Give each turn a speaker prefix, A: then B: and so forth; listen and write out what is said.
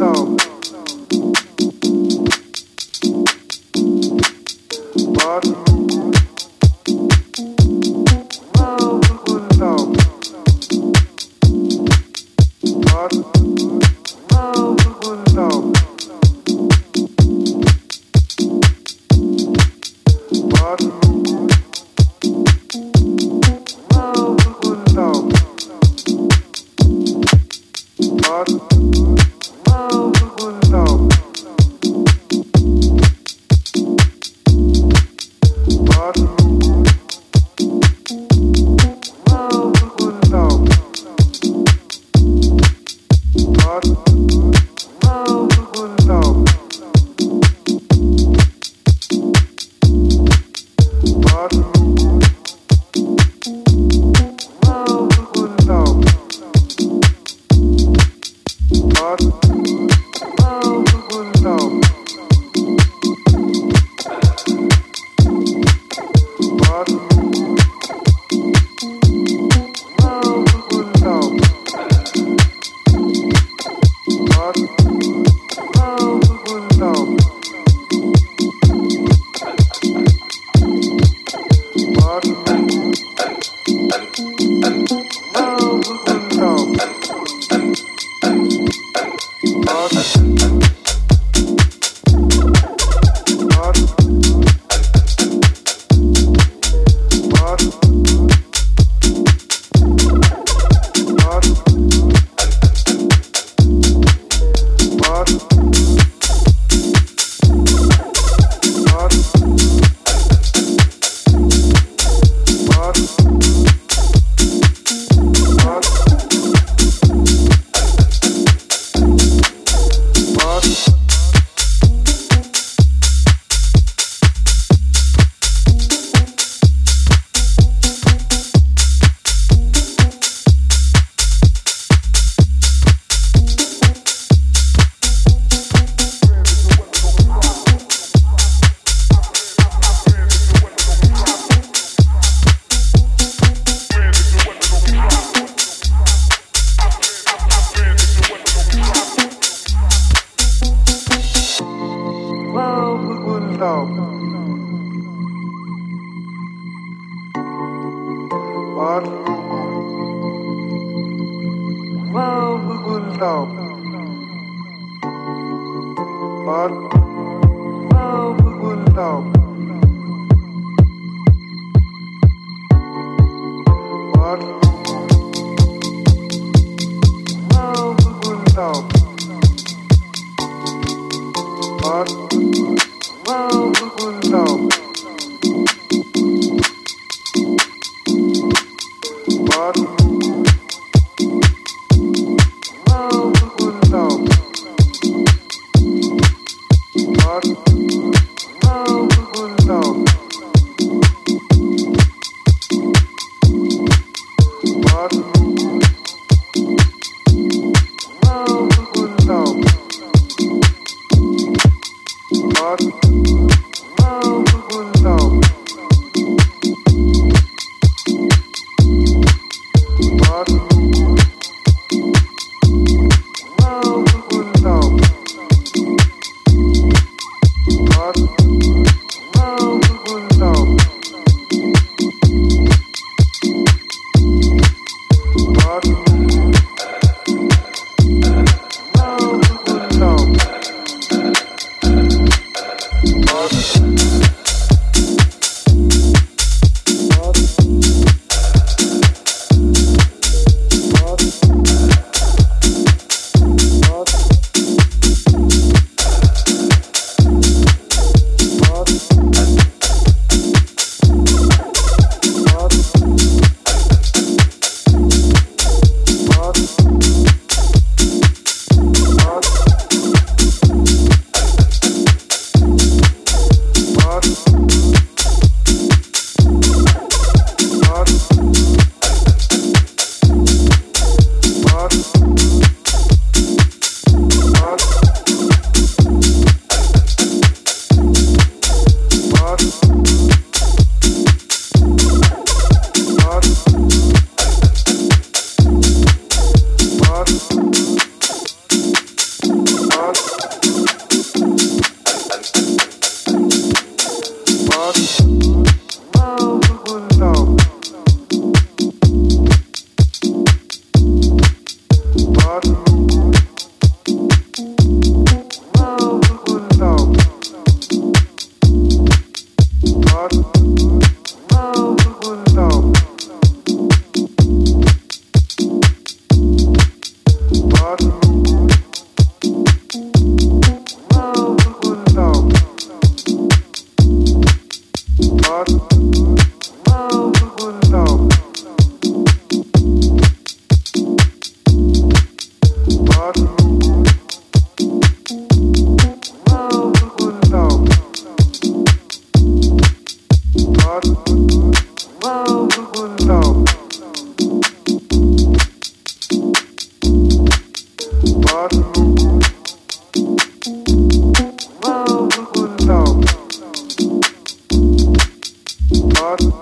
A: soul. Thank you. Thank you.